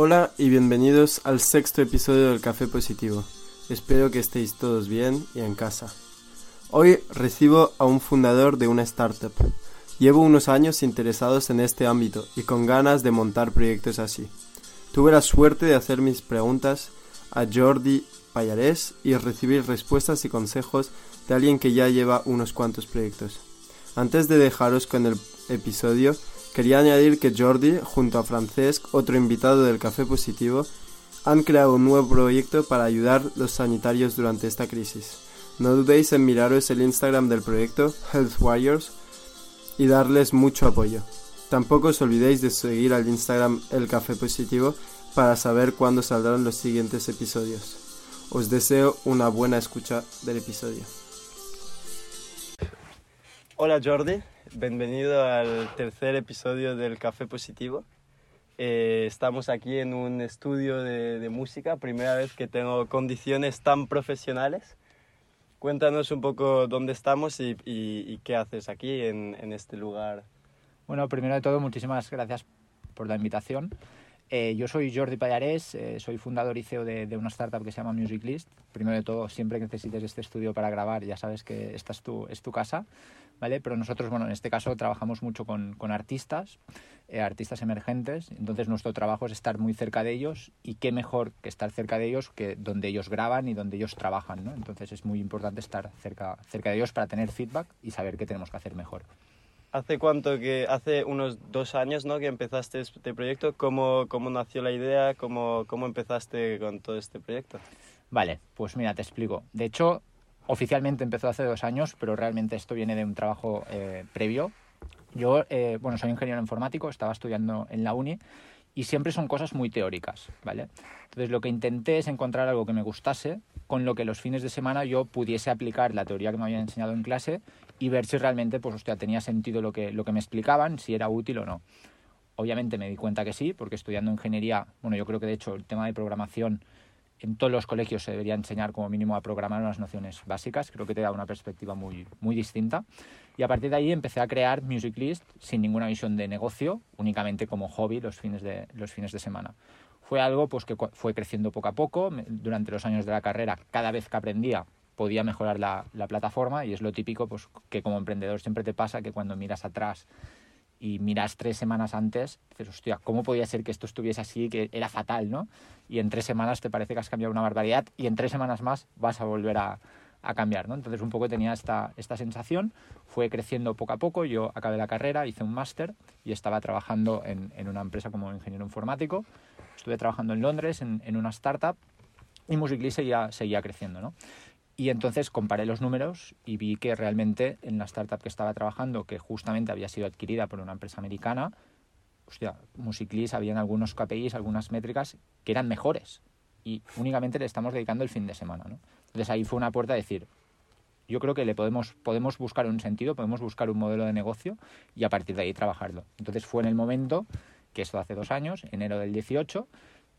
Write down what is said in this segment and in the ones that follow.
Hola y bienvenidos al sexto episodio del Café Positivo. Espero que estéis todos bien y en casa. Hoy recibo a un fundador de una startup. Llevo unos años interesados en este ámbito y con ganas de montar proyectos así. Tuve la suerte de hacer mis preguntas a Jordi Payarés y recibir respuestas y consejos de alguien que ya lleva unos cuantos proyectos. Antes de dejaros con el episodio, quería añadir que Jordi, junto a Francesc, otro invitado del Café Positivo, han creado un nuevo proyecto para ayudar a los sanitarios durante esta crisis. No dudéis en miraros el Instagram del proyecto Health Warriors y darles mucho apoyo. Tampoco os olvidéis de seguir al Instagram El Café Positivo para saber cuándo saldrán los siguientes episodios. Os deseo una buena escucha del episodio. Hola Jordi, bienvenido al tercer episodio del Café Positivo. Eh, estamos aquí en un estudio de, música, primera vez que tengo condiciones tan profesionales. Cuéntanos un poco dónde estamos y qué haces aquí en, en, este lugar. Bueno, primero de todo, muchísimas gracias por la invitación. Eh, yo soy Jordi Pallarés, eh, soy fundador y CEO de, de, una startup que se llama Musiclist. Primero de todo, siempre que necesites este estudio para grabar, ya sabes que esta es tu, es tu casa. ¿vale? Pero nosotros, bueno, en este caso trabajamos mucho con, con artistas, eh, artistas emergentes, entonces nuestro trabajo es estar muy cerca de ellos y qué mejor que estar cerca de ellos que donde ellos graban y donde ellos trabajan, ¿no? Entonces es muy importante estar cerca, cerca de ellos para tener feedback y saber qué tenemos que hacer mejor. ¿Hace cuánto que, hace unos dos años, ¿no? Que empezaste este proyecto, ¿cómo, cómo nació la idea? ¿Cómo, ¿Cómo empezaste con todo este proyecto? Vale, pues mira, te explico. De hecho, oficialmente empezó hace dos años, pero realmente esto viene de un trabajo eh, previo. Yo, eh, bueno, soy ingeniero informático, estaba estudiando en la uni y siempre son cosas muy teóricas, ¿vale? Entonces lo que intenté es encontrar algo que me gustase, con lo que los fines de semana yo pudiese aplicar la teoría que me habían enseñado en clase y ver si realmente, pues, hostia, tenía sentido lo que, lo que me explicaban, si era útil o no. Obviamente me di cuenta que sí, porque estudiando ingeniería, bueno, yo creo que de hecho el tema de programación en todos los colegios se debería enseñar como mínimo a programar unas nociones básicas. Creo que te da una perspectiva muy, muy distinta. Y a partir de ahí empecé a crear Music List sin ninguna visión de negocio, únicamente como hobby los fines de, los fines de semana. Fue algo pues, que fue creciendo poco a poco. Durante los años de la carrera, cada vez que aprendía, podía mejorar la, la plataforma y es lo típico pues, que como emprendedor siempre te pasa que cuando miras atrás y miras tres semanas antes, dices, hostia, ¿cómo podía ser que esto estuviese así, que era fatal, ¿no? Y en tres semanas te parece que has cambiado una barbaridad y en tres semanas más vas a volver a, a cambiar, ¿no? Entonces un poco tenía esta, esta sensación, fue creciendo poco a poco, yo acabé la carrera, hice un máster y estaba trabajando en, en, una empresa como ingeniero informático, estuve trabajando en Londres en, en una startup y Musically seguía, seguía creciendo, ¿no? Y entonces comparé los números y vi que realmente en la startup que estaba trabajando, que justamente había sido adquirida por una empresa americana, hostia, Musiclis habían algunos KPIs, algunas métricas que eran mejores. Y únicamente le estamos dedicando el fin de semana. ¿no? Entonces ahí fue una puerta a decir, yo creo que le podemos, podemos buscar un sentido, podemos buscar un modelo de negocio y a partir de ahí trabajarlo. Entonces fue en el momento, que esto hace dos años, enero del 18,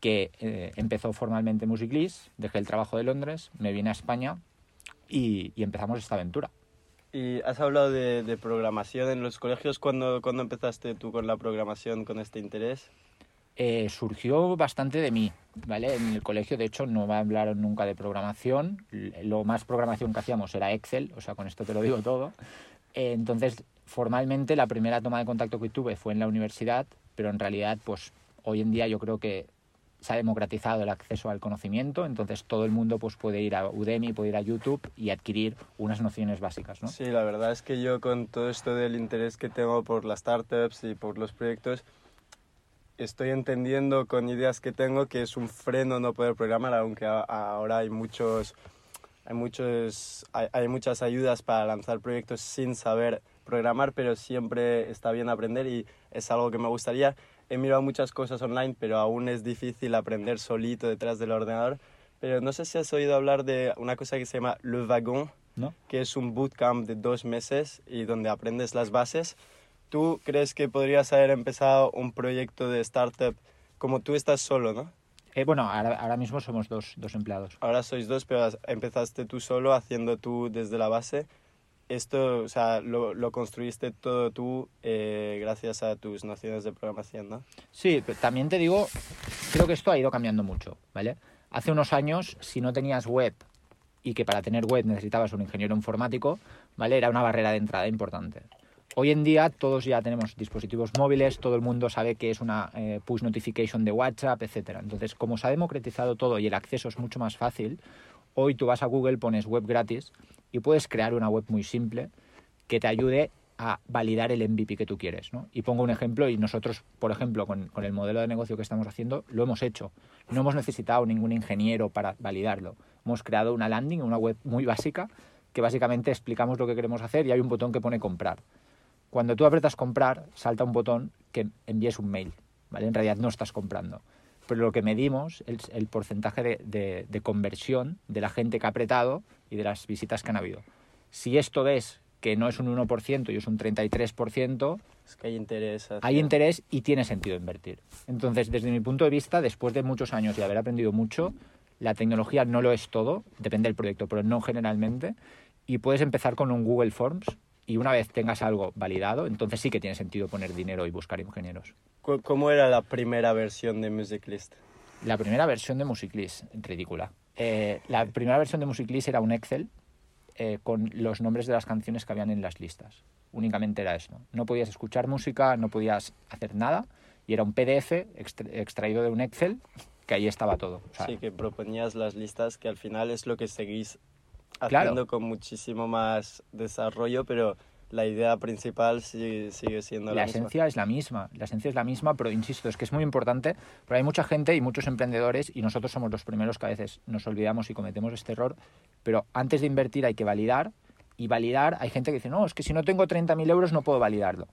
que eh, empezó formalmente Musiclis, dejé el trabajo de Londres, me vine a España y, y, empezamos esta aventura. Y has hablado de, de programación en los colegios. ¿Cuándo, ¿Cuándo, empezaste tú con la programación, con este interés? Eh, surgió bastante de mí, ¿vale? En el colegio, de hecho, no me hablaron nunca de programación. Lo más programación que hacíamos era Excel, o sea, con esto te lo digo todo. Eh, entonces, formalmente, la primera toma de contacto que tuve fue en la universidad, pero en realidad, pues, hoy en día yo creo que se ha democratizado el acceso al conocimiento, entonces todo el mundo pues, puede ir a Udemy, puede ir a YouTube y adquirir unas nociones básicas. ¿no? Sí, la verdad es que yo con todo esto del interés que tengo por las startups y por los proyectos, estoy entendiendo con ideas que tengo que es un freno no poder programar, aunque ahora hay muchos... Hay, muchos, hay, hay muchas ayudas para lanzar proyectos sin saber programar, pero siempre está bien aprender y es algo que me gustaría he mirado muchas cosas online, pero aún es difícil aprender solito detrás del ordenador. Pero no sé si has oído hablar de una cosa que se llama Le Wagon, ¿No? que es un bootcamp de dos meses y donde aprendes las bases. ¿Tú crees que podrías haber empezado un proyecto de startup como tú estás solo, no? Eh, bueno, ahora, ahora, mismo somos dos, dos empleados. Ahora sois dos, pero empezaste tú solo haciendo tú desde la base esto, o sea, lo, lo construiste todo tú eh, gracias a tus nociones de programación, ¿no? Sí, pero también te digo creo que esto ha ido cambiando mucho, ¿vale? Hace unos años, si no tenías web y que para tener web necesitabas un ingeniero informático, ¿vale? Era una barrera de entrada importante. Hoy en día todos ya tenemos dispositivos móviles, todo el mundo sabe que es una eh, push notification de WhatsApp, etc. Entonces, como se ha democratizado todo y el acceso es mucho más fácil, hoy tú vas a Google, pones web gratis y puedes crear una web muy simple que te ayude a validar el MVP que tú quieres. ¿no? Y pongo un ejemplo y nosotros, por ejemplo, con, el modelo de negocio que estamos haciendo, lo hemos hecho. No hemos necesitado ningún ingeniero para validarlo. Hemos creado una landing, una web muy básica, que básicamente explicamos lo que queremos hacer y hay un botón que pone comprar. Cuando tú apretas comprar, salta un botón que envíes un mail. ¿vale? En realidad no estás comprando. Pero lo que medimos es el porcentaje de, de, de conversión de la gente que ha apretado y de las visitas que han habido. Si esto ves que no es un 1% y es un 33%, es que hay interés. Hacia... Hay interés y tiene sentido invertir. Entonces, desde mi punto de vista, después de muchos años y haber aprendido mucho, la tecnología no lo es todo, depende del proyecto, pero no generalmente. Y puedes empezar con un Google Forms y una vez tengas algo validado, entonces sí que tiene sentido poner dinero y buscar ingenieros. ¿Cómo era la primera versión de Musiclist? La primera versión de Musiclist, ridícula. Eh, la primera versión de Musiclist era un Excel eh, con los nombres de las canciones que habían en las listas. Únicamente era eso. No podías escuchar música, no podías hacer nada y era un PDF extraído de un Excel que ahí estaba todo. O sea, sí, que proponías las listas que al final es lo que seguís haciendo claro. con muchísimo más desarrollo, pero la idea principal sigue, sigue siendo la, la esencia es la misma, la esencia es la misma, pero insisto, es que es muy importante, pero hay mucha gente y muchos emprendedores y nosotros somos los primeros que a veces nos olvidamos y cometemos este error, pero antes de invertir hay que validar y validar, hay gente que dice, no, es que si no tengo 30.000 euros no puedo validarlo.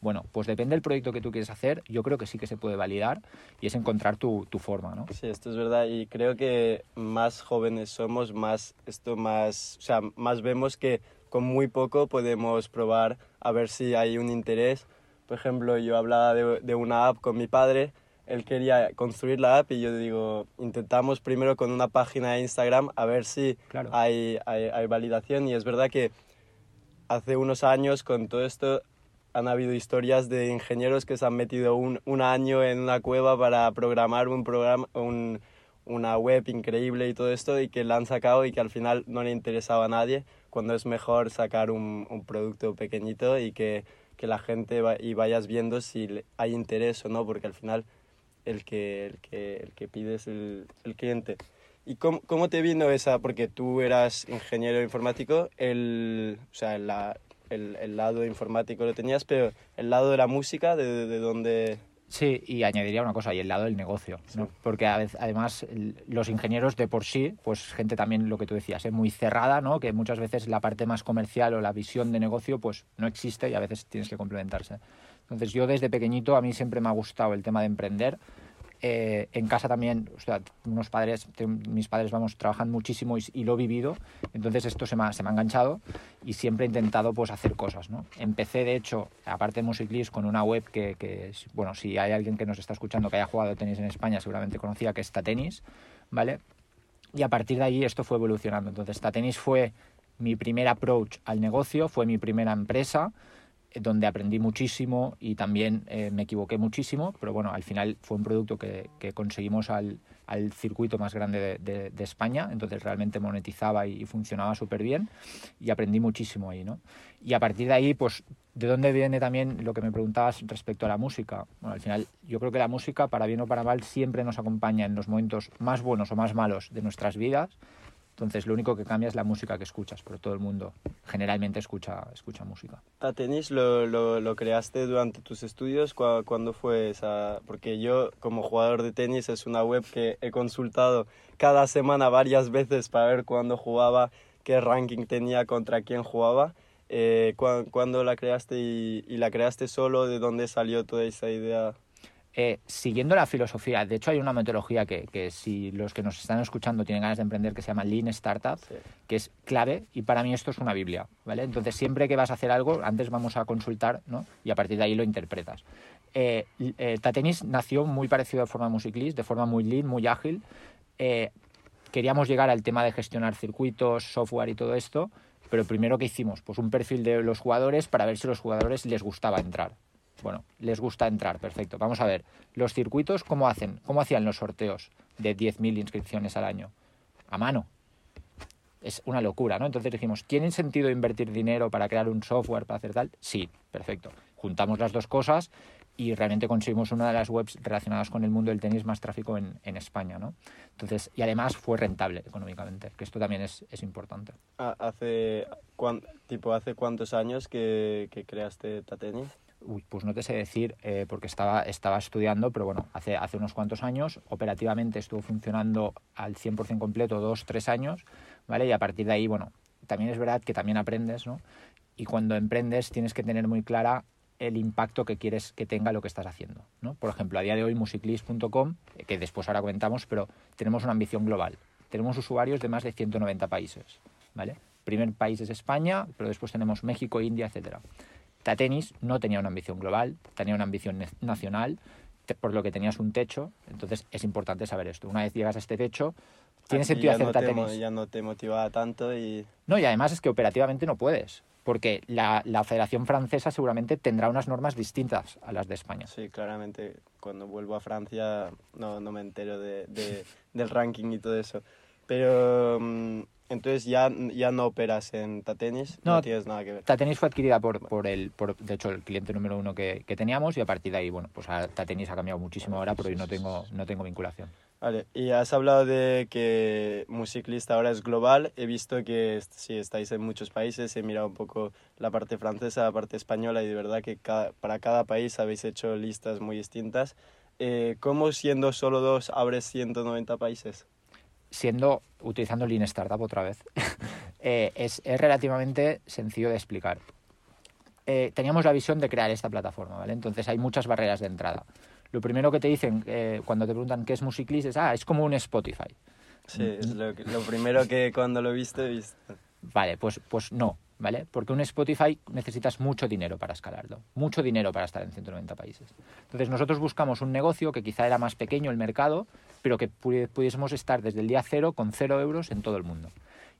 Bueno, pues depende del proyecto que tú quieres hacer, yo creo que sí que se puede validar y es encontrar tu, tu forma, ¿no? Sí, esto es verdad y creo que más jóvenes somos, más esto más, o sea, más vemos que con muy poco podemos probar a ver si hay un interés. Por ejemplo, yo hablaba de, de una app con mi padre, él quería construir la app y yo digo, intentamos primero con una página de Instagram a ver si claro. hay, hay, hay validación y es verdad que hace unos años con todo esto han habido historias de ingenieros que se han metido un, un año en una cueva para programar un programa, un, una web increíble y todo esto y que la han sacado y que al final no le interesaba a nadie, cuando es mejor sacar un, un producto pequeñito y que, que la gente va, y vayas viendo si hay interés o no, porque al final el que, el que, el que pide es el, el cliente. ¿Y cómo, cómo, te vino esa? Porque tú eras ingeniero informático, el, o sea, la, el, el, lado informático lo tenías, pero el lado de la música, ¿de, de dónde...? Sí, y añadiría una cosa, y el lado del negocio, ¿no? sí. porque además los ingenieros de por sí, pues gente también, lo que tú decías, es ¿eh? muy cerrada, ¿no? que muchas veces la parte más comercial o la visión de negocio pues no existe y a veces tienes que complementarse. Entonces yo desde pequeñito a mí siempre me ha gustado el tema de emprender, eh, en casa también, o sea, unos padres, mis padres, vamos, trabajan muchísimo y, y, lo he vivido, entonces esto se me, ha, se me ha enganchado y siempre he intentado pues hacer cosas, ¿no? Empecé, de hecho, aparte de Musiclist, con una web que, que, bueno, si hay alguien que nos está escuchando que haya jugado tenis en España, seguramente conocía que está tenis, ¿vale? Y a partir de ahí esto fue evolucionando. Entonces, Tatenis fue mi primer approach al negocio, fue mi primera empresa, donde aprendí muchísimo y también eh, me equivoqué muchísimo, pero bueno, al final fue un producto que, que conseguimos al, al, circuito más grande de, de, España, entonces realmente monetizaba y, y funcionaba súper bien y aprendí muchísimo ahí, ¿no? Y a partir de ahí, pues, ¿de dónde viene también lo que me preguntabas respecto a la música? Bueno, al final yo creo que la música, para bien o para mal, siempre nos acompaña en los momentos más buenos o más malos de nuestras vidas, entonces lo único que cambia es la música que escuchas, pero todo el mundo generalmente escucha, escucha música. ¿A tenis lo, lo, creaste durante tus estudios? ¿Cuándo fue esa? Porque yo como jugador de tenis es una web que he consultado cada semana varias veces para ver cuándo jugaba, qué ranking tenía, contra quién jugaba. Eh, ¿Cuándo la creaste y la creaste solo? ¿De dónde salió toda esa idea? Eh, siguiendo la filosofía, de hecho hay una metodología que, que, si los que nos están escuchando tienen ganas de emprender que se llama Lean Startup, sí. que es clave y para mí esto es una Biblia, ¿vale? Entonces siempre que vas a hacer algo, antes vamos a consultar, ¿no? Y a partir de ahí lo interpretas. Eh, eh, Tatenis nació muy parecido de forma musiclist, de forma muy lean, muy ágil. Eh, queríamos llegar al tema de gestionar circuitos, software y todo esto, pero primero que hicimos, pues un perfil de los jugadores para ver si a los jugadores les gustaba entrar. Bueno, les gusta entrar, perfecto. Vamos a ver, los circuitos, ¿cómo hacen? ¿Cómo hacían los sorteos de 10.000 inscripciones al año? A mano. Es una locura, ¿no? Entonces dijimos, ¿tiene sentido invertir dinero para crear un software, para hacer tal? Sí, perfecto. Juntamos las dos cosas y realmente conseguimos una de las webs relacionadas con el mundo del tenis más tráfico en, España, ¿no? Entonces, y además fue rentable económicamente, que esto también es, importante. Ah, ¿Hace, tipo, ¿Hace cuántos años que, que creaste Tatenis? Pues no te sé decir eh, porque estaba, estaba estudiando, pero bueno, hace, hace unos cuantos años, operativamente estuvo funcionando al 100% completo, dos, tres años, ¿vale? Y a partir de ahí, bueno, también es verdad que también aprendes, ¿no? Y cuando emprendes tienes que tener muy clara el impacto que quieres que tenga lo que estás haciendo, ¿no? Por ejemplo, a día de hoy musiclist.com, eh, que después ahora comentamos, pero tenemos una ambición global. Tenemos usuarios de más de 190 países, ¿vale? Primer país es España, pero después tenemos México, India, etcétera. Tatenis no tenía una ambición global, tenía una ambición nacional, por lo que tenías un techo, entonces es importante saber esto. Una vez llegas a este techo, tiene sentido hacer no ya no te motivaba tanto y... No, y además es que operativamente no puedes, porque la, la Federación Francesa seguramente tendrá unas normas distintas a las de España. Sí, claramente, cuando vuelvo a Francia no, no me entero de, de- del ranking y todo eso. Pero mm, entonces ya, ya no operas en Tatenis, no, No, tienes nada que ver. Tatenis fue adquirida por, por el, por, de hecho, el cliente número uno que, que teníamos y a partir de ahí, bueno, pues a- Tatenis ha cambiado muchísimo ahora, pero yo no tengo, no tengo vinculación. Vale, y has hablado de que Musiclist ahora es global. He visto que sí, estáis en muchos países. He mirado un poco la parte francesa, la parte española y de verdad que cada- para cada país habéis hecho listas muy distintas. Eh, ¿Cómo siendo solo dos abres 190 países? Siendo, utilizando Lean Startup otra vez, eh, es, es relativamente sencillo de explicar. Eh, teníamos la visión de crear esta plataforma, ¿vale? Entonces hay muchas barreras de entrada. Lo primero que te dicen eh, cuando te preguntan qué es Musiclist es, ah, es como un Spotify. Sí, es lo, que- lo primero que cuando lo viste, he visto. Vale, pues, pues no, ¿vale? Porque un Spotify necesitas mucho dinero para escalarlo, mucho dinero para estar en 190 países. Entonces nosotros buscamos un negocio que quizá era más pequeño el mercado, pero que pu- pudiésemos estar desde el día cero con cero euros en todo el mundo.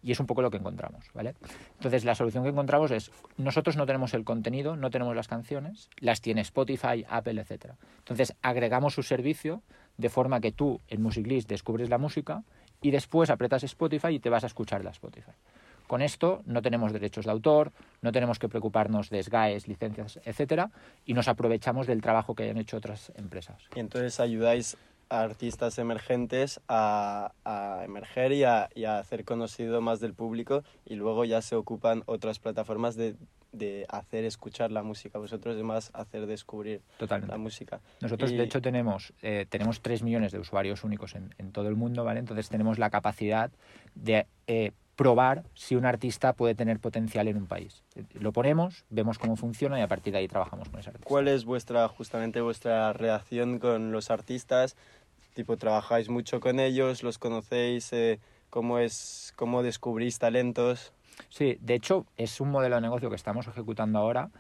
Y es un poco lo que encontramos, ¿vale? Entonces la solución que encontramos es, nosotros no tenemos el contenido, no tenemos las canciones, las tiene Spotify, Apple, etc. Entonces agregamos su servicio de forma que tú en Musiclist descubres la música y después apretas Spotify y te vas a escuchar la Spotify. Con esto no tenemos derechos de autor, no tenemos que preocuparnos de SGAEs, licencias, etcétera, y nos aprovechamos del trabajo que hayan hecho otras empresas. Y entonces ayudáis a artistas emergentes a, a emerger y a, y a hacer conocido más del público y luego ya se ocupan otras plataformas de, de hacer escuchar la música. Vosotros de más hacer descubrir Totalmente. la música. Nosotros, Y- de hecho, tenemos, eh, tenemos 3 millones de usuarios únicos en, en todo el mundo, ¿vale? Entonces tenemos la capacidad de eh, probar si un artista puede tener potencial en un país. Lo ponemos, vemos cómo funciona y a partir de ahí trabajamos con ese artista. ¿Cuál es vuestra, justamente vuestra relación con los artistas? Tipo, ¿trabajáis mucho con ellos? ¿Los conocéis? Eh, ¿Cómo es, cómo descubrís talentos? Sí, de hecho, es un modelo de negocio que estamos ejecutando ahora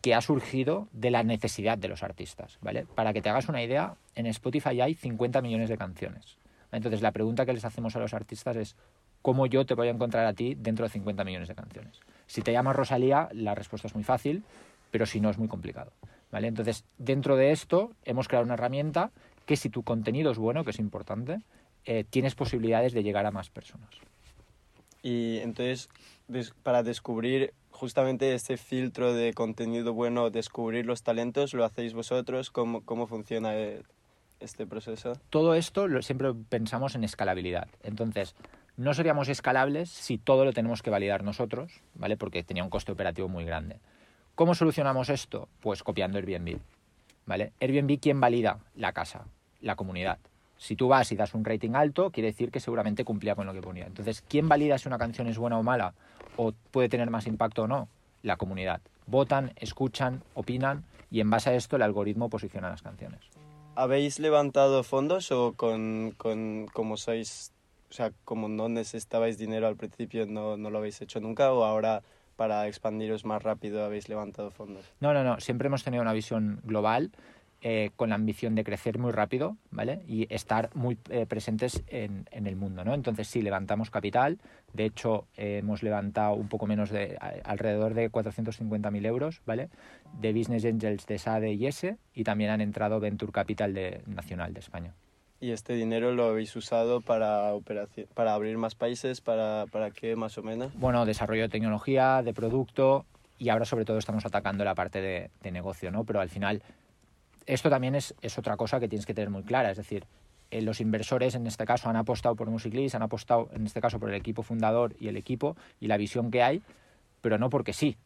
que ha surgido de la necesidad de los artistas, ¿vale? Para que te hagas una idea, en Spotify hay 50 millones de canciones. Entonces, la pregunta que les hacemos a los artistas es ¿cómo yo te voy a encontrar a ti dentro de 50 millones de canciones? Si te llamas Rosalía, la respuesta es muy fácil, pero si no es muy complicado, ¿vale? Entonces, dentro de esto hemos creado una herramienta que si tu contenido es bueno, que es importante, eh, tienes posibilidades de llegar a más personas. Y entonces, para descubrir justamente este filtro de contenido bueno, descubrir los talentos, ¿lo hacéis vosotros? ¿Cómo, cómo funciona eh, este proceso? todo esto lo, siempre pensamos en escalabilidad. Entonces, no seríamos escalables si todo lo tenemos que validar nosotros, ¿vale? Porque tenía un coste operativo muy grande. ¿Cómo solucionamos esto? Pues copiando Airbnb, ¿vale? Airbnb, ¿quién valida? La casa, la comunidad. Si tú vas y das un rating alto, quiere decir que seguramente cumplía con lo que ponía. Entonces, ¿quién valida si una canción es buena o mala? ¿O puede tener más impacto o no? La comunidad. Votan, escuchan, opinan y en base a esto el algoritmo posiciona las canciones. ¿Habéis levantado fondos o con, con como sois, o sea, como no necesitabais dinero al principio, no, no lo habéis hecho nunca o ahora para expandiros más rápido habéis levantado fondos? No, no, no. Siempre hemos tenido una visión global eh, con la ambición de crecer muy rápido, ¿vale? Y estar muy eh, presentes en, en, el mundo, ¿no? Entonces sí, levantamos capital, de hecho eh, hemos levantado un poco menos de, alrededor de 450.000 euros, ¿vale? De Business Angels de SADE y ESE, y también han entrado Venture Capital de, Nacional de España. ¿Y este dinero lo habéis usado para, para abrir más países? ¿Para, ¿Para qué más o menos? Bueno, desarrollo de tecnología, de producto, y ahora sobre todo estamos atacando la parte de, de negocio, ¿no? Pero al final esto también es, otra cosa que tienes que tener muy clara, es decir, eh, los inversores en este caso han apostado por Musiclis, han apostado en este caso por el equipo fundador y el equipo y la visión que hay, pero no porque sí,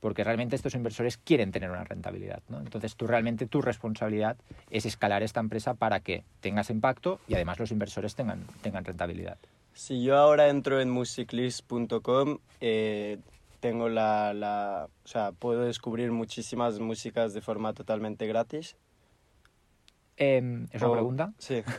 porque realmente estos inversores quieren tener una rentabilidad. ¿no? Entonces, tú realmente tu responsabilidad es escalar esta empresa para que tengas impacto y además los inversores tengan, tengan rentabilidad. Si yo ahora entro en musiclist.com, eh, tengo la, la, o sea, puedo descubrir muchísimas músicas de forma totalmente gratis eh, ¿Es una pregunta? Sí.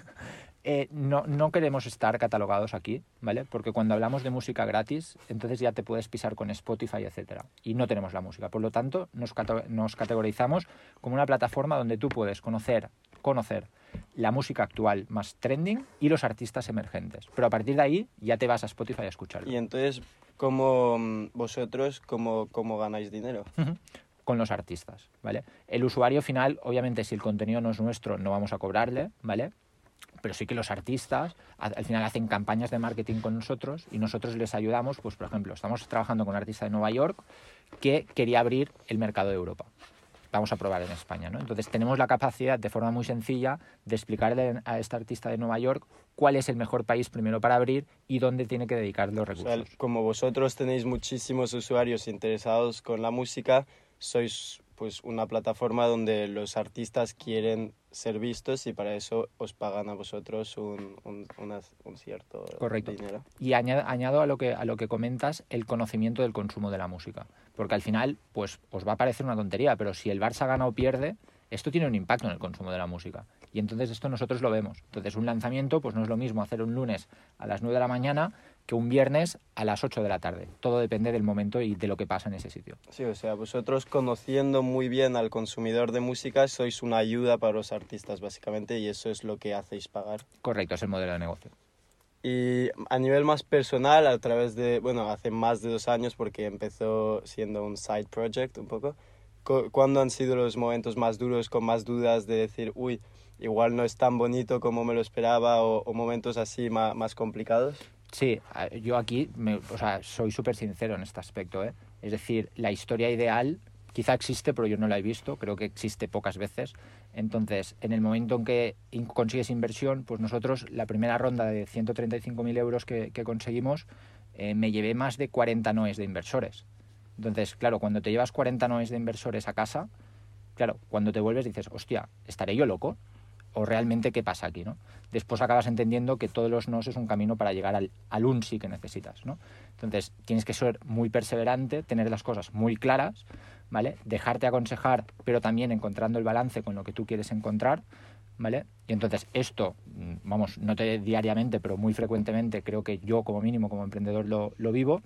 Eh, no, no queremos estar catalogados aquí, ¿vale? Porque cuando hablamos de música gratis, entonces ya te puedes pisar con Spotify, etcétera. Y no tenemos la música. Por lo tanto, nos, nos categorizamos como una plataforma donde tú puedes conocer, conocer la música actual más trending y los artistas emergentes. Pero a partir de ahí ya te vas a Spotify a escucharlo. Y entonces, ¿cómo mm, vosotros, cómo, cómo ganáis dinero? Con los artistas, ¿vale? El usuario final, obviamente, si el contenido no es nuestro, no vamos a cobrarle, ¿vale? Pero sí que los artistas al final hacen campañas de marketing con nosotros y nosotros les ayudamos, pues por ejemplo, estamos trabajando con un artista de Nueva York que quería abrir el mercado de Europa. Vamos a probar en España, ¿no? Entonces tenemos la capacidad de forma muy sencilla de explicarle a este artista de Nueva York cuál es el mejor país primero para abrir y dónde tiene que dedicar los recursos. como vosotros tenéis muchísimos usuarios interesados con la música, sois pues una plataforma donde los artistas quieren ser vistos y para eso os pagan a vosotros un, un, un cierto Correcto. dinero. Y añado, añado, a, lo que, a lo que comentas el conocimiento del consumo de la música. Porque al final, pues os va a parecer una tontería, pero si el Barça gana o pierde, esto tiene un impacto en el consumo de la música. Y entonces esto nosotros lo vemos. Entonces un lanzamiento, pues no es lo mismo hacer un lunes a las 9 de la mañana que un viernes a las 8 de la tarde. Todo depende del momento y de lo que pasa en ese sitio. Sí, o sea, vosotros conociendo muy bien al consumidor de música sois una ayuda para los artistas básicamente y eso es lo que hacéis pagar. Correcto, es el modelo de negocio. Y a nivel más personal, a través de, bueno, hace más de dos años porque empezó siendo un side project un poco, ¿cuándo han sido los momentos más duros con más dudas de decir, uy, igual no es tan bonito como me lo esperaba o, momentos así más, más complicados? Sí, yo aquí o sea, soy súper sincero en este aspecto. ¿eh? Es decir, la historia ideal quizá existe, pero yo no la he visto, creo que existe pocas veces. Entonces, en el momento en que consigues inversión, pues nosotros la primera ronda de 135.000 euros que, conseguimos, eh, me llevé más de 40 noes de inversores. Entonces, claro, cuando te llevas 40 noes de inversores a casa, claro, cuando te vuelves dices, hostia, ¿estaré yo loco? O realmente qué pasa aquí, ¿no? Después acabas entendiendo que todos los nos es un camino para llegar al, al un sí que necesitas, ¿no? Entonces, tienes que ser muy perseverante, tener las cosas muy claras, ¿vale? Dejarte aconsejar, pero también encontrando el balance con lo que tú quieres encontrar, ¿vale? Y entonces esto, mm, vamos, no te diariamente, pero muy frecuentemente creo que yo como mínimo como emprendedor lo, lo vivo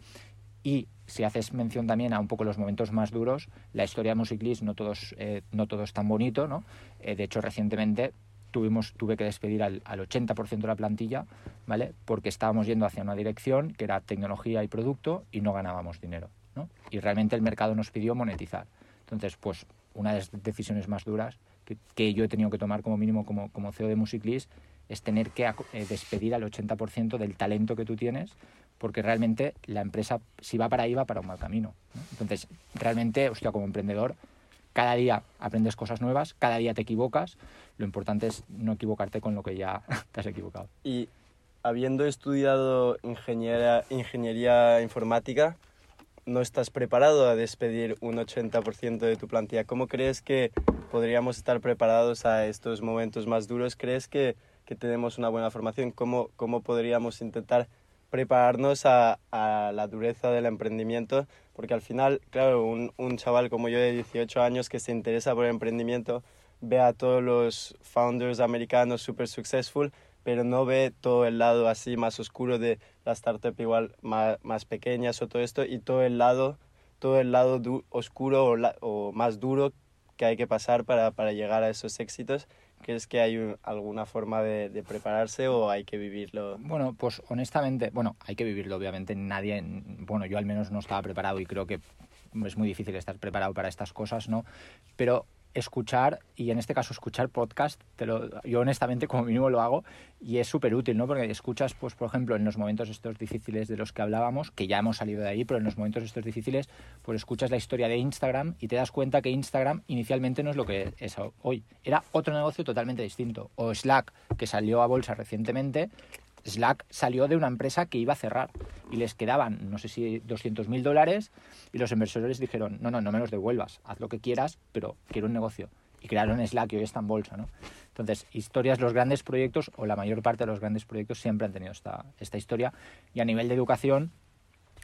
y si haces mención también a un poco los momentos más duros, la historia de Musiclis no todos eh, no tan bonito, ¿no? Eh, de hecho, recientemente tuvimos, tuve que despedir al, al 80% de la plantilla, ¿vale? Porque estábamos yendo hacia una dirección que era tecnología y producto y no ganábamos dinero, ¿no? Y realmente el mercado nos pidió monetizar. Entonces, pues una de las decisiones más duras que, que yo he tenido que tomar como mínimo como, como CEO de Musiclis es tener que eh, despedir al 80% del talento que tú tienes porque realmente la empresa, si va para ahí, va para un mal camino. Entonces, realmente, hostia, como emprendedor, cada día aprendes cosas nuevas, cada día te equivocas. Lo importante es no equivocarte con lo que ya te has equivocado. Y habiendo estudiado ingeniería, informática, no estás preparado a despedir un 80% de tu plantilla. ¿Cómo crees que podríamos estar preparados a estos momentos más duros? ¿Crees que, que tenemos una buena formación? ¿Cómo, cómo podríamos intentar prepararnos a, a, la dureza del emprendimiento, porque al final, claro, un, un, chaval como yo de 18 años que se interesa por el emprendimiento ve a todos los founders americanos super successful, pero no ve todo el lado así más oscuro de la startup igual más, más pequeñas o todo esto y todo el lado todo el lado oscuro o, o, más duro que hay que pasar para, para llegar a esos éxitos? ¿Crees que hay un- alguna forma de prepararse o hay que vivirlo? Bueno, pues honestamente, bueno, hay que vivirlo, obviamente. Nadie, bueno, yo al menos no estaba preparado y creo que es muy difícil estar preparado para estas cosas, ¿no? Pero escuchar, y en este caso escuchar podcast, te lo, yo honestamente como mínimo lo hago y es súper útil, ¿no? Porque escuchas, pues por ejemplo, en los momentos estos difíciles de los que hablábamos, que ya hemos salido de ahí, pero en los momentos estos difíciles, pues escuchas la historia de Instagram y te das cuenta que Instagram inicialmente no es lo que es hoy. Era otro negocio totalmente distinto. O Slack, que salió a bolsa recientemente, Slack salió de una empresa que iba a cerrar y les quedaban, no sé si 200 mil dólares y los inversores dijeron, no, no, no me los devuelvas, haz lo que quieras, pero quiero un negocio. Y crearon Slack y hoy está en bolsa, ¿no? Entonces, historias, los grandes proyectos o la mayor parte de los grandes proyectos siempre han tenido esta, esta historia y a nivel de educación,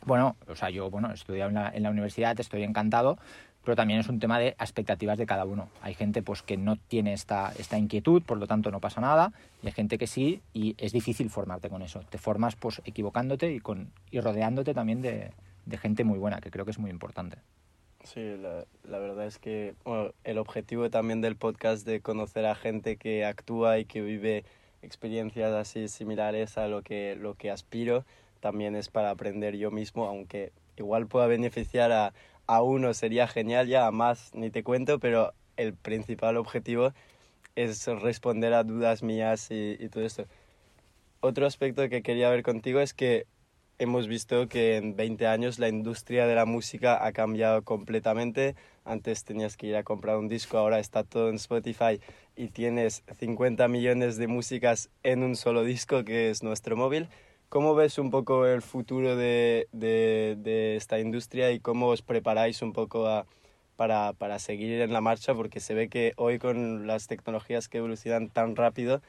bueno, o sea, yo, bueno, he estudiado en la, en la universidad, estoy encantado, pero también es un tema de expectativas de cada uno. Hay gente pues que no tiene esta, esta inquietud, por lo tanto no pasa nada, y hay gente que sí, y es difícil formarte con eso. Te formas pues equivocándote y, con, y rodeándote también de, de gente muy buena, que creo que es muy importante. Sí, la, la verdad es que bueno, el objetivo también del podcast de conocer a gente que actúa y que vive experiencias así similares a lo que, lo que aspiro también es para aprender yo mismo, aunque igual pueda beneficiar a, a uno sería genial, ya más ni te cuento, pero el principal objetivo es responder a dudas mías y, y todo esto. Otro aspecto que quería ver contigo es que hemos visto que en 20 años la industria de la música ha cambiado completamente. Antes tenías que ir a comprar un disco, ahora está todo en Spotify y tienes 50 millones de músicas en un solo disco que es nuestro móvil. ¿Cómo ves un poco el futuro de, de, de esta industria y cómo os preparáis un poco a, para, para seguir en la marcha? Porque se ve que hoy con las tecnologías que evolucionan tan rápido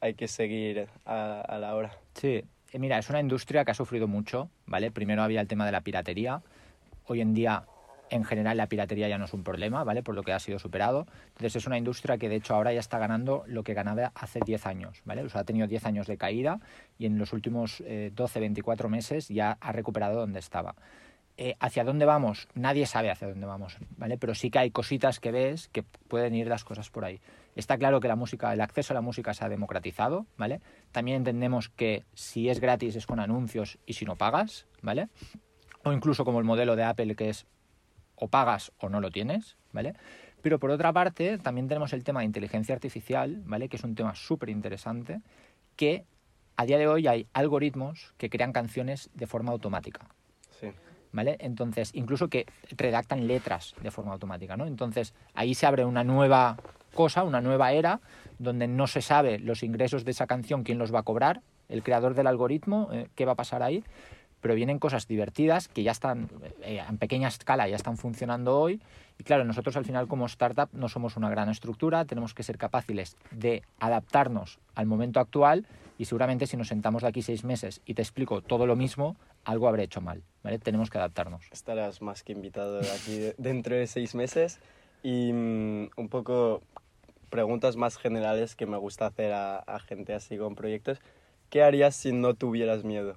hay que seguir a, a la hora. Sí, eh, mira, es una industria que ha sufrido mucho, ¿vale? Primero había el tema de la piratería. Hoy en día, en general, la piratería ya no es un problema, ¿vale? Por lo que ha sido superado. Entonces es una industria que, de hecho, ahora ya está ganando lo que ganaba hace 10 años, ¿vale? Ha tenido 10 años de caída y en los últimos eh, 12, 24 meses ya ha recuperado donde estaba. Eh, ¿Hacia dónde vamos? Nadie sabe hacia dónde vamos, ¿vale? Pero sí que hay cositas que ves que pueden ir las cosas por ahí. Está claro que la música, el acceso a la música se ha democratizado, ¿vale? También entendemos que si es gratis es con anuncios y si no pagas, ¿vale? O incluso como el modelo de Apple que es o pagas o no lo tienes, ¿vale? Pero por otra parte, también tenemos el tema de inteligencia artificial, ¿vale? Que es un tema súper interesante, que a día de hoy hay algoritmos que crean canciones de forma automática. Sí. ¿Vale? Entonces, incluso que redactan letras de forma automática, ¿no? Entonces, ahí se abre una nueva cosa, una nueva era, donde no se sabe los ingresos de esa canción, quién los va a cobrar, el creador del algoritmo, eh, qué va a pasar ahí, pero vienen cosas divertidas que ya están eh, en pequeña escala, ya están funcionando hoy. Y claro, nosotros al final como startup no somos una gran estructura, tenemos que ser capaces de adaptarnos al momento actual y seguramente si nos sentamos de aquí seis meses y te explico todo lo mismo, algo habré hecho mal. Tenemos que adaptarnos. Estarás más que invitado aquí de- dentro de seis meses y mm, un poco preguntas más generales que me gusta hacer a gente así con proyectos. ¿Qué harías si no tuvieras miedo?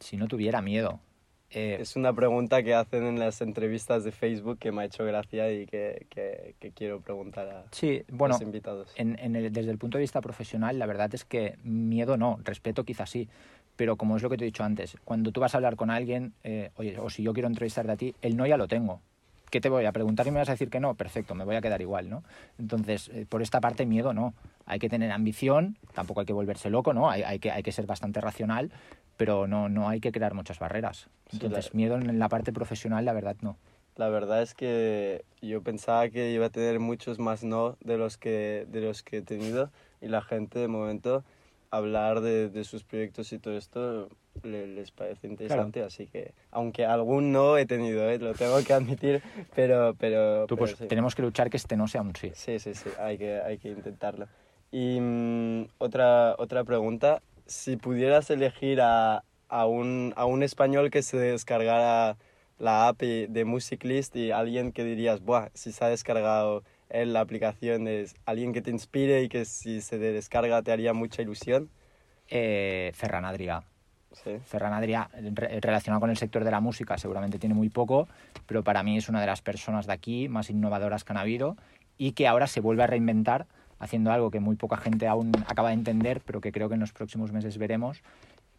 Si no tuviera miedo. eh, Es una pregunta que hacen en las entrevistas de Facebook que me ha hecho gracia y que, que- que quiero preguntar a sí, bueno, los invitados. en, en el- desde el punto de vista profesional, la verdad es que miedo no, respeto quizás sí, pero como es lo que te he dicho antes, cuando tú vas a hablar con alguien, eh, oye, o si yo quiero entrevistarte a ti, el no ya lo tengo. ¿Qué te voy a preguntar y me vas a decir que no? Perfecto, me voy a quedar igual, ¿no? Entonces, eh, por esta parte, miedo no. Hay que tener ambición, tampoco hay que volverse loco, ¿no? Hay, hay que, hay que ser bastante racional, pero no, no hay que crear muchas barreras. Sí, Entonces, la- miedo en la parte profesional, la verdad, no. La verdad es que yo pensaba que iba a tener muchos más no de los que, de los que he tenido y la gente de momento hablar de, de sus proyectos y todo esto le- les parece interesante, así que aunque algún no he tenido, ¿eh? lo tengo que admitir, pero... pero, Tú, pero pues, sí. tenemos que luchar que este no sea un sí. Sí, sí, sí, hay que, hay que intentarlo. Y mm, otra, otra pregunta, si pudieras elegir a, a, un, a un español que se descargara la app de Musiclist y alguien que dirías, Buah, si se ha descargado en la aplicación, es alguien que te inspire y que si se descarga te haría mucha ilusión. Eh, Ferran Adrià. Ferran Adrià, relacionado con el sector de la música, seguramente tiene muy poco, pero para mí es una de las personas de aquí más innovadoras que han habido y que ahora se vuelve a reinventar haciendo algo que muy poca gente aún acaba de entender, pero que creo que en los próximos meses veremos.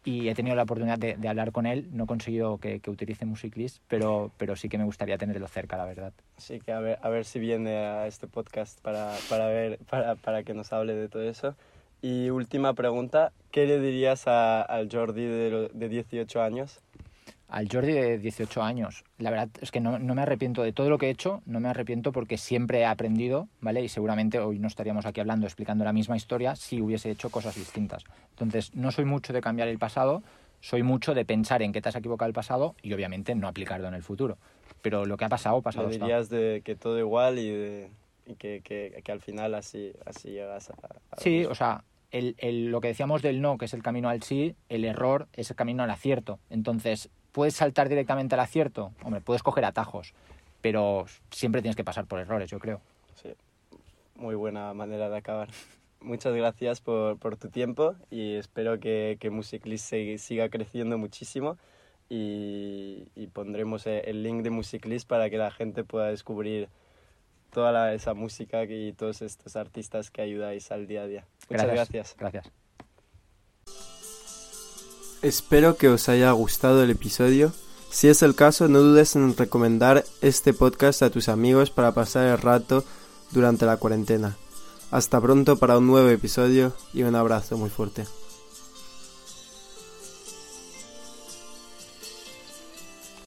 Y he tenido la oportunidad de, hablar con él. No he conseguido que, utilice Musiclist, pero, pero sí que me gustaría tenerlo cerca, la verdad. Sí, que a ver, a ver si viene a este podcast para, para, ver, para, para que nos hable de todo eso. Y última pregunta, ¿qué le dirías al Jordi de, de 18 años? Al Jordi de 18 años. La verdad es que no, me arrepiento de todo lo que he hecho, no me arrepiento porque siempre he aprendido, ¿vale? Y seguramente hoy no estaríamos aquí hablando, explicando la misma historia si hubiese hecho cosas distintas. Entonces, no soy mucho de cambiar el pasado, soy mucho de pensar en que te has equivocado el pasado y obviamente no aplicarlo en el futuro. Pero lo que ha pasado, pasado. Le dirías de que todo igual y, de, y que, que, que, al final así, así llegas a... sí, o sea, el, el, lo que decíamos del no, que es el camino al sí, el error es el camino al acierto. Entonces, ¿puedes saltar directamente al acierto? Hombre, puedes coger atajos, pero siempre tienes que pasar por errores, yo creo. Sí, muy buena manera de acabar. Muchas gracias por, por tu tiempo y espero que, que Musiclist siga creciendo muchísimo y, y pondremos el link de Musiclist para que la gente pueda descubrir toda esa música y todos estos artistas que ayudáis al día a día. Muchas gracias. Gracias. Espero que os haya gustado el episodio. Si es el caso, no dudes en recomendar este podcast a tus amigos para pasar el rato durante la cuarentena. Hasta pronto para un nuevo episodio y un abrazo muy fuerte.